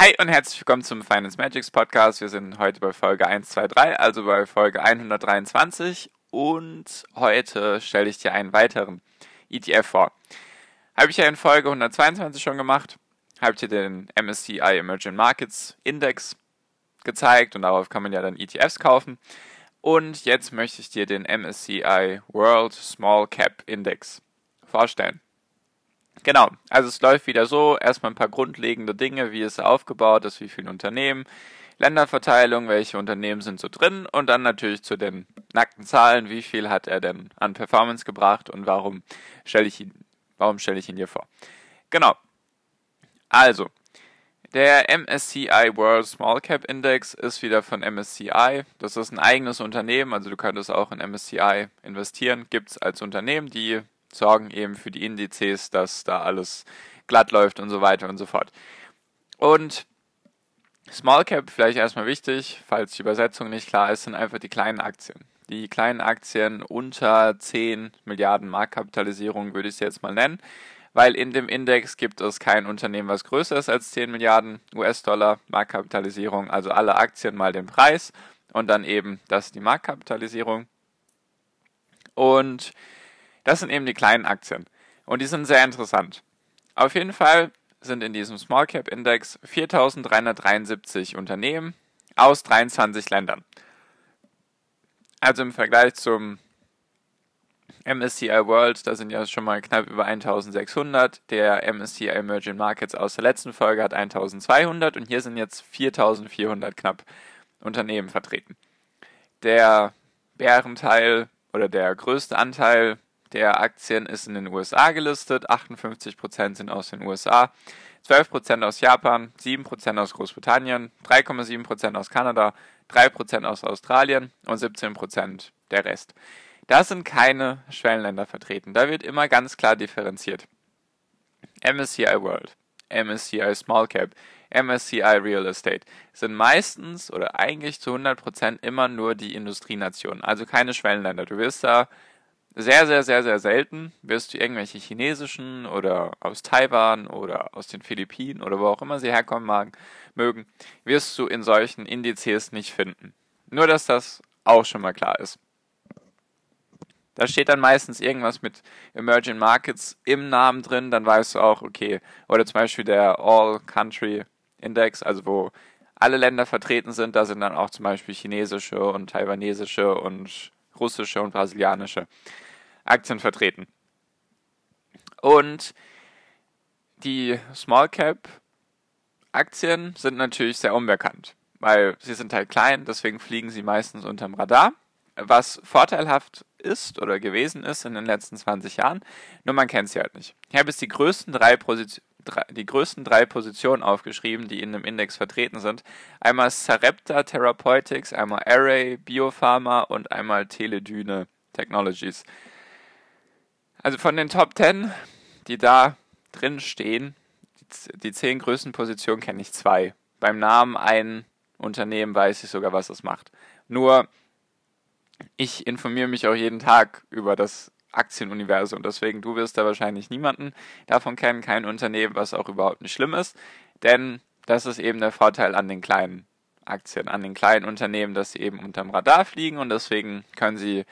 Hi und herzlich willkommen zum Finance Magics Podcast. Wir sind heute bei Folge 123, also bei Folge 123 und heute stelle ich dir einen weiteren ETF vor. Habe ich ja in Folge 122 schon gemacht, habe ich dir den MSCI Emerging Markets Index gezeigt und darauf kann man ja dann ETFs kaufen. Und jetzt möchte ich dir den MSCI World Small Cap Index vorstellen. Genau, also es läuft wieder so, erstmal ein paar grundlegende Dinge, wie er aufgebaut ist, wie viele Unternehmen, Länderverteilung, welche Unternehmen sind so drin und dann natürlich zu den nackten Zahlen, wie viel hat er denn an Performance gebracht und warum stelle ich ihn, warum stelle ich ihn hier vor. Genau. Also, der MSCI World Small Cap Index ist wieder von MSCI. Das ist ein eigenes Unternehmen, also du könntest auch in MSCI investieren. Gibt es als Unternehmen, die sorgen eben für die Indizes, dass da alles glatt läuft und so weiter und so fort. Und Small Cap, vielleicht erstmal wichtig, falls die Übersetzung nicht klar ist, sind einfach die kleinen Aktien. Die kleinen Aktien unter 10 Milliarden Marktkapitalisierung würde ich sie jetzt mal nennen, weil in dem Index gibt es kein Unternehmen, was größer ist als 10 Milliarden US-Dollar Marktkapitalisierung, also alle Aktien mal den Preis und dann eben das ist die Marktkapitalisierung. Und das sind eben die kleinen Aktien. Und die sind sehr interessant. Auf jeden Fall sind in diesem Small Cap Index 4373 Unternehmen aus 23 Ländern. Also im Vergleich zum MSCI World, da sind ja schon mal knapp über 1600. Der MSCI Emerging Markets aus der letzten Folge hat 1200 und hier sind jetzt 4400 knapp Unternehmen vertreten. Der Bärenteil oder der größte Anteil der Aktien ist in den USA gelistet. 58% sind aus den USA, 12% aus Japan, 7% aus Großbritannien, 3,7% aus Kanada, 3% aus Australien und 17% der Rest. Da sind keine Schwellenländer vertreten. Da wird immer ganz klar differenziert. MSCI World, MSCI Small Cap, MSCI Real Estate sind meistens oder eigentlich zu 100% immer nur die Industrienationen, also keine Schwellenländer. Du wirst da sehr, sehr, sehr, sehr selten wirst du irgendwelche chinesischen oder aus Taiwan oder aus den Philippinen oder wo auch immer sie herkommen mag, mögen, wirst du in solchen Indizes nicht finden. Nur, dass das auch schon mal klar ist. Da steht dann meistens irgendwas mit Emerging Markets im Namen drin, dann weißt du auch, okay, oder zum Beispiel der All Country Index, also wo alle Länder vertreten sind, da sind dann auch zum Beispiel chinesische und taiwanesische und russische und brasilianische Aktien vertreten. Und die Small Cap Aktien sind natürlich sehr unbekannt, weil sie sind halt klein, deswegen fliegen sie meistens unterm Radar. Was vorteilhaft ist oder gewesen ist in den letzten 20 Jahren, nur man kennt sie halt nicht. Ich habe jetzt die größten drei, Position, die größten drei Positionen aufgeschrieben, die in dem Index vertreten sind. Einmal Sarepta Therapeutics, einmal Array Biopharma und einmal Teledyne Technologies. Also von den Top 10, die da drin stehen, die zehn größten Positionen kenne ich zwei. Beim Namen ein Unternehmen weiß ich sogar, was es macht. Nur, ich informiere mich auch jeden Tag über das Aktienuniversum. Deswegen, du wirst da wahrscheinlich niemanden davon kennen, kein Unternehmen, was auch überhaupt nicht schlimm ist. Denn das ist eben der Vorteil an den kleinen Aktien, an den kleinen Unternehmen, dass sie eben unterm Radar fliegen und deswegen können sie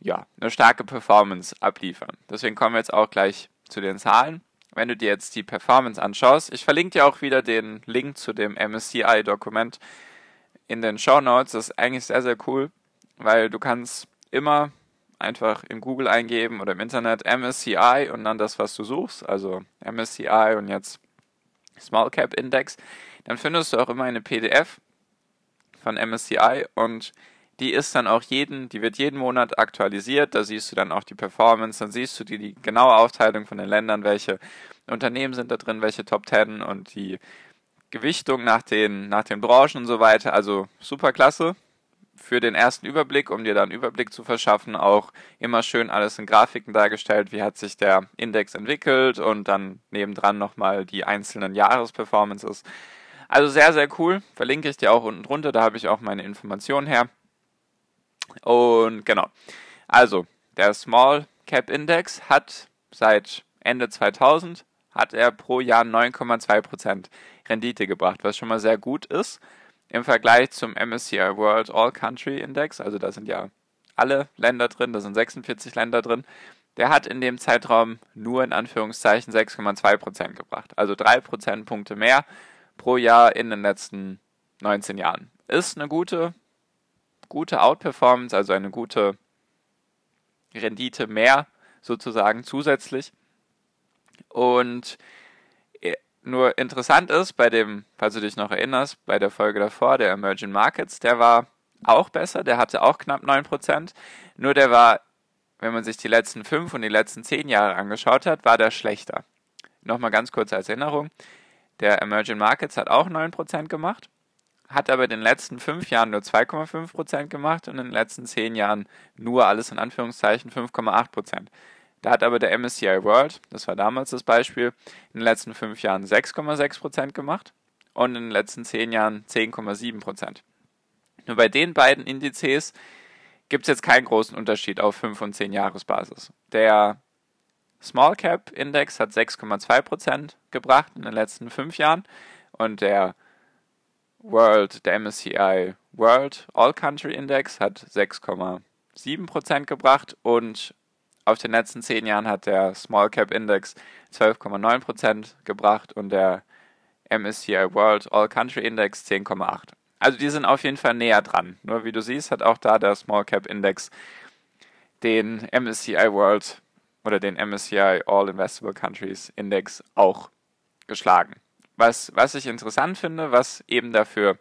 ja, eine starke Performance abliefern. Deswegen kommen wir jetzt auch gleich zu den Zahlen. Wenn du dir jetzt die Performance anschaust, ich verlinke dir auch wieder den Link zu dem MSCI-Dokument in den Show Notes. Das ist eigentlich sehr, sehr cool, weil du kannst immer einfach in Google eingeben oder im Internet MSCI und dann das, was du suchst, also MSCI und jetzt Small Cap Index, dann findest du auch immer eine PDF von MSCI und die ist dann auch jeden, die wird jeden Monat aktualisiert, da siehst du dann auch die Performance, dann siehst du die, die genaue Aufteilung von den Ländern, welche Unternehmen sind da drin, welche Top Ten und die Gewichtung nach den, nach den Branchen und so weiter. Also super klasse für den ersten Überblick, um dir dann einen Überblick zu verschaffen, auch immer schön alles in Grafiken dargestellt, wie hat sich der Index entwickelt und dann nebendran nochmal die einzelnen Jahresperformances. Also sehr, sehr cool. Verlinke ich dir auch unten drunter, da habe ich auch meine Informationen her. Und genau. Also, der Small Cap Index hat seit Ende 2000 hat er pro Jahr 9,2% Rendite gebracht, was schon mal sehr gut ist im Vergleich zum MSCI World All Country Index, also da sind ja alle Länder drin, da sind 46 Länder drin, der hat in dem Zeitraum nur in Anführungszeichen 6,2% gebracht, also 3 Prozentpunkte mehr pro Jahr in den letzten 19 Jahren. Ist eine gute, gute Outperformance, also eine gute Rendite mehr sozusagen zusätzlich. Und nur interessant ist, bei dem, falls du dich noch erinnerst, bei der Folge davor, der Emerging Markets, der war auch besser, der hatte auch knapp 9%. Nur der war, wenn man sich die letzten 5 und die letzten 10 Jahre angeschaut hat, war der schlechter. Nochmal ganz kurz als Erinnerung. Der Emerging Markets hat auch 9% gemacht, hat aber in den letzten 5 Jahren nur 2,5% gemacht und in den letzten 10 Jahren nur alles in Anführungszeichen 5,8%. Da hat aber der MSCI World, das war damals das Beispiel, in den letzten fünf Jahren 6,6% gemacht und in den letzten zehn Jahren 10,7%. Nur bei den beiden Indizes gibt es jetzt keinen großen Unterschied auf 5 und 10 Jahresbasis. Der Small Cap Index hat 6,2% gebracht in den letzten fünf Jahren und der World, der MSCI World All Country Index hat 6,7% gebracht und auf den letzten zehn Jahren hat der Small Cap Index 12,9% gebracht und der MSCI World All Country Index 10,8. Also die sind auf jeden Fall näher dran. Nur wie du siehst, hat auch da der Small Cap Index den MSCI World oder den MSCI All Investable Countries Index auch geschlagen. Was, was ich interessant finde, was eben dafür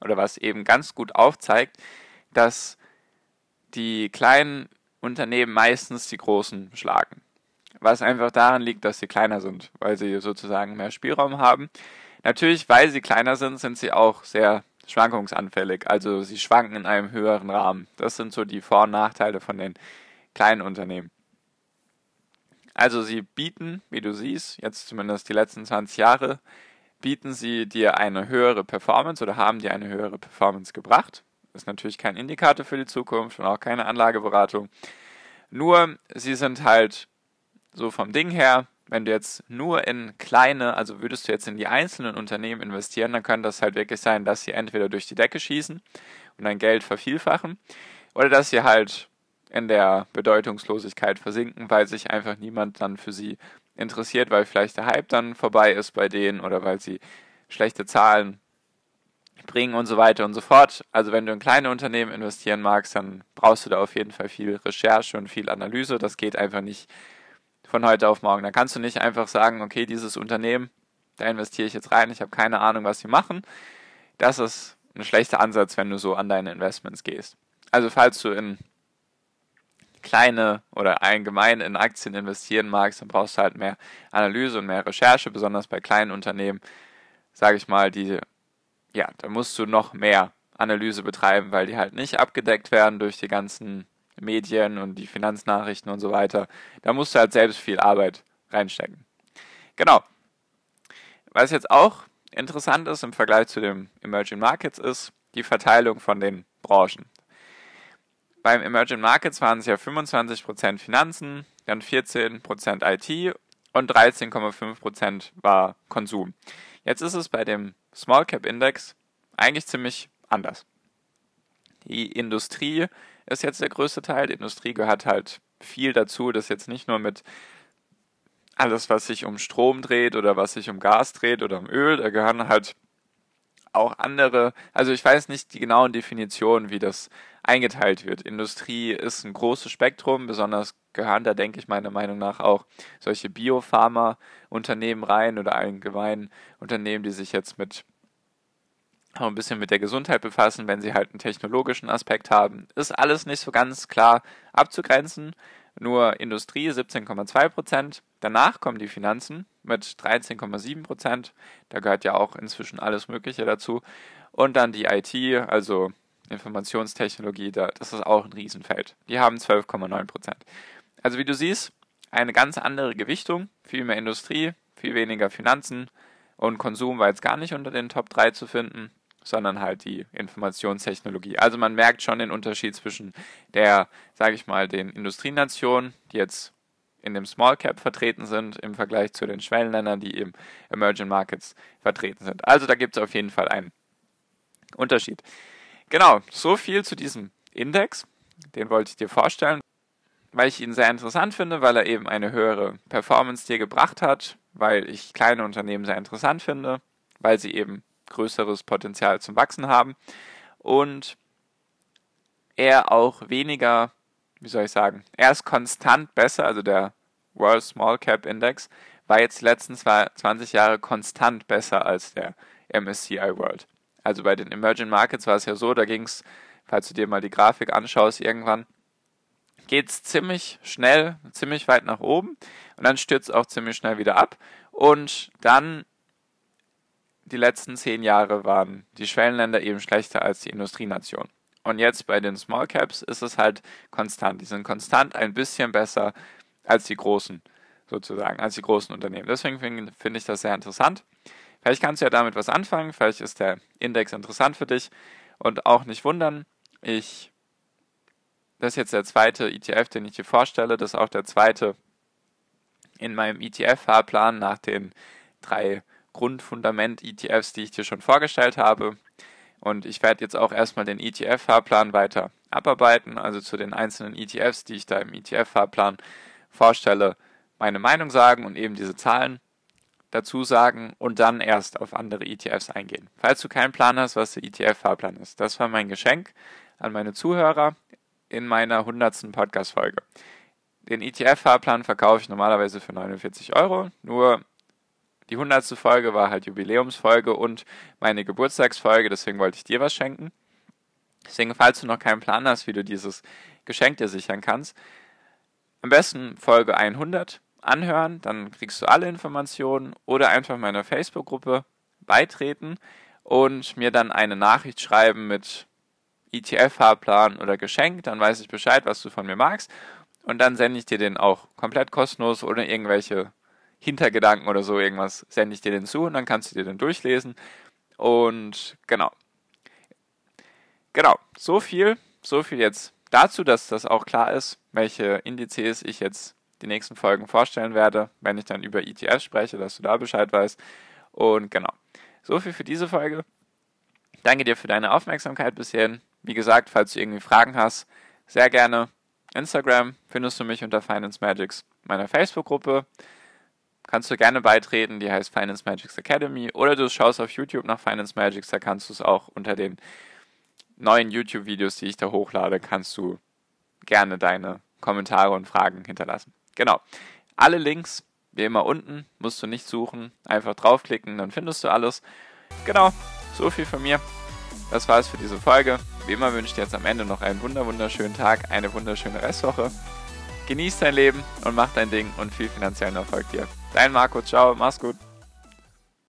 oder was eben ganz gut aufzeigt, dass die kleinen Unternehmen meistens die großen schlagen. Was einfach daran liegt, dass sie kleiner sind, weil sie sozusagen mehr Spielraum haben. Natürlich, weil sie kleiner sind, sind sie auch sehr schwankungsanfällig. Also sie schwanken in einem höheren Rahmen. Das sind so die Vor- und Nachteile von den kleinen Unternehmen. Also sie bieten, wie du siehst, jetzt zumindest die letzten 20 Jahre, bieten sie dir eine höhere Performance oder haben dir eine höhere Performance gebracht. Ist natürlich kein Indikator für die Zukunft und auch keine Anlageberatung. Nur, sie sind halt so vom Ding her, wenn du jetzt nur in kleine, also würdest du jetzt in die einzelnen Unternehmen investieren, dann kann das halt wirklich sein, dass sie entweder durch die Decke schießen und dein Geld vervielfachen oder dass sie halt in der Bedeutungslosigkeit versinken, weil sich einfach niemand dann für sie interessiert, weil vielleicht der Hype dann vorbei ist bei denen oder weil sie schlechte Zahlen bringen und so weiter und so fort. Also wenn du in kleine Unternehmen investieren magst, dann brauchst du da auf jeden Fall viel Recherche und viel Analyse. Das geht einfach nicht von heute auf morgen. Da kannst du nicht einfach sagen, okay, dieses Unternehmen, da investiere ich jetzt rein, ich habe keine Ahnung, was sie machen. Das ist ein schlechter Ansatz, wenn du so an deine Investments gehst. Also falls du in kleine oder allgemein in Aktien investieren magst, dann brauchst du halt mehr Analyse und mehr Recherche, besonders bei kleinen Unternehmen, sage ich mal, die ja, da musst du noch mehr Analyse betreiben, weil die halt nicht abgedeckt werden durch die ganzen Medien und die Finanznachrichten und so weiter. Da musst du halt selbst viel Arbeit reinstecken. Genau. Was jetzt auch interessant ist im Vergleich zu den Emerging Markets ist die Verteilung von den Branchen. Beim Emerging Markets waren es ja 25% Finanzen, dann 14% IT und 13,5% war Konsum. Jetzt ist es bei dem Small Cap Index eigentlich ziemlich anders. Die Industrie ist jetzt der größte Teil. Die Industrie gehört halt viel dazu, das jetzt nicht nur mit alles, was sich um Strom dreht oder was sich um Gas dreht oder um Öl, da gehören halt auch andere, also ich weiß nicht die genauen Definitionen, wie das eingeteilt wird. Industrie ist ein großes Spektrum, besonders gehören da, denke ich, meiner Meinung nach auch solche Biopharma-Unternehmen rein oder allgemein Unternehmen, die sich jetzt mit auch ein bisschen mit der Gesundheit befassen, wenn sie halt einen technologischen Aspekt haben. Ist alles nicht so ganz klar abzugrenzen. Nur Industrie 17,2 Prozent. Danach kommen die Finanzen mit 13,7 Prozent. Da gehört ja auch inzwischen alles Mögliche dazu. Und dann die IT, also Informationstechnologie, das ist auch ein Riesenfeld. Die haben 12,9 Prozent. Also wie du siehst, eine ganz andere Gewichtung, viel mehr Industrie, viel weniger Finanzen und Konsum war jetzt gar nicht unter den Top 3 zu finden sondern halt die Informationstechnologie. Also man merkt schon den Unterschied zwischen der, sage ich mal, den Industrienationen, die jetzt in dem Small Cap vertreten sind, im Vergleich zu den Schwellenländern, die im Emerging Markets vertreten sind. Also da gibt es auf jeden Fall einen Unterschied. Genau, so viel zu diesem Index. Den wollte ich dir vorstellen, weil ich ihn sehr interessant finde, weil er eben eine höhere Performance dir gebracht hat, weil ich kleine Unternehmen sehr interessant finde, weil sie eben größeres Potenzial zum Wachsen haben und er auch weniger, wie soll ich sagen, er ist konstant besser, also der World Small Cap Index war jetzt die letzten 20 Jahre konstant besser als der MSCI World. Also bei den Emerging Markets war es ja so, da ging es, falls du dir mal die Grafik anschaust, irgendwann geht es ziemlich schnell, ziemlich weit nach oben und dann stürzt es auch ziemlich schnell wieder ab und dann die letzten zehn Jahre waren die Schwellenländer eben schlechter als die Industrienation. Und jetzt bei den Small Caps ist es halt konstant. Die sind konstant ein bisschen besser als die großen, sozusagen, als die großen Unternehmen. Deswegen finde find ich das sehr interessant. Vielleicht kannst du ja damit was anfangen, vielleicht ist der Index interessant für dich und auch nicht wundern. Ich, das ist jetzt der zweite ETF, den ich dir vorstelle. Das ist auch der zweite in meinem ETF-Fahrplan nach den drei Grundfundament-ETFs, die ich dir schon vorgestellt habe. Und ich werde jetzt auch erstmal den ETF-Fahrplan weiter abarbeiten, also zu den einzelnen ETFs, die ich da im ETF-Fahrplan vorstelle, meine Meinung sagen und eben diese Zahlen dazu sagen und dann erst auf andere ETFs eingehen. Falls du keinen Plan hast, was der ETF-Fahrplan ist, das war mein Geschenk an meine Zuhörer in meiner 100. Podcast-Folge. Den ETF-Fahrplan verkaufe ich normalerweise für 49 Euro, nur die 100. Folge war halt Jubiläumsfolge und meine Geburtstagsfolge, deswegen wollte ich dir was schenken. Deswegen, falls du noch keinen Plan hast, wie du dieses Geschenk dir sichern kannst, am besten Folge 100 anhören, dann kriegst du alle Informationen oder einfach meiner Facebook-Gruppe beitreten und mir dann eine Nachricht schreiben mit ETF-Fahrplan oder Geschenk, dann weiß ich Bescheid, was du von mir magst und dann sende ich dir den auch komplett kostenlos ohne irgendwelche Hintergedanken oder so irgendwas sende ich dir den zu und dann kannst du dir den durchlesen. Und genau. Genau, so viel, so viel jetzt dazu, dass das auch klar ist, welche Indizes ich jetzt die nächsten Folgen vorstellen werde, wenn ich dann über ETFs spreche, dass du da Bescheid weißt. Und genau, so viel für diese Folge. Danke dir für deine Aufmerksamkeit bis hierhin. Wie gesagt, falls du irgendwie Fragen hast, sehr gerne. Instagram findest du mich unter Finance Magics, meiner Facebook-Gruppe kannst du gerne beitreten, die heißt Finance Magics Academy. Oder du schaust auf YouTube nach Finance Magics, da kannst du es auch unter den neuen YouTube-Videos, die ich da hochlade, kannst du gerne deine Kommentare und Fragen hinterlassen. Genau. Alle Links, wie immer unten, musst du nicht suchen. Einfach draufklicken, dann findest du alles. Genau, so viel von mir. Das war es für diese Folge. Wie immer wünsche ich dir jetzt am Ende noch einen wunderschönen Tag, eine wunderschöne Restwoche. Genieß dein Leben und mach dein Ding und viel finanziellen Erfolg dir. Dein Marco, ciao, mach's gut.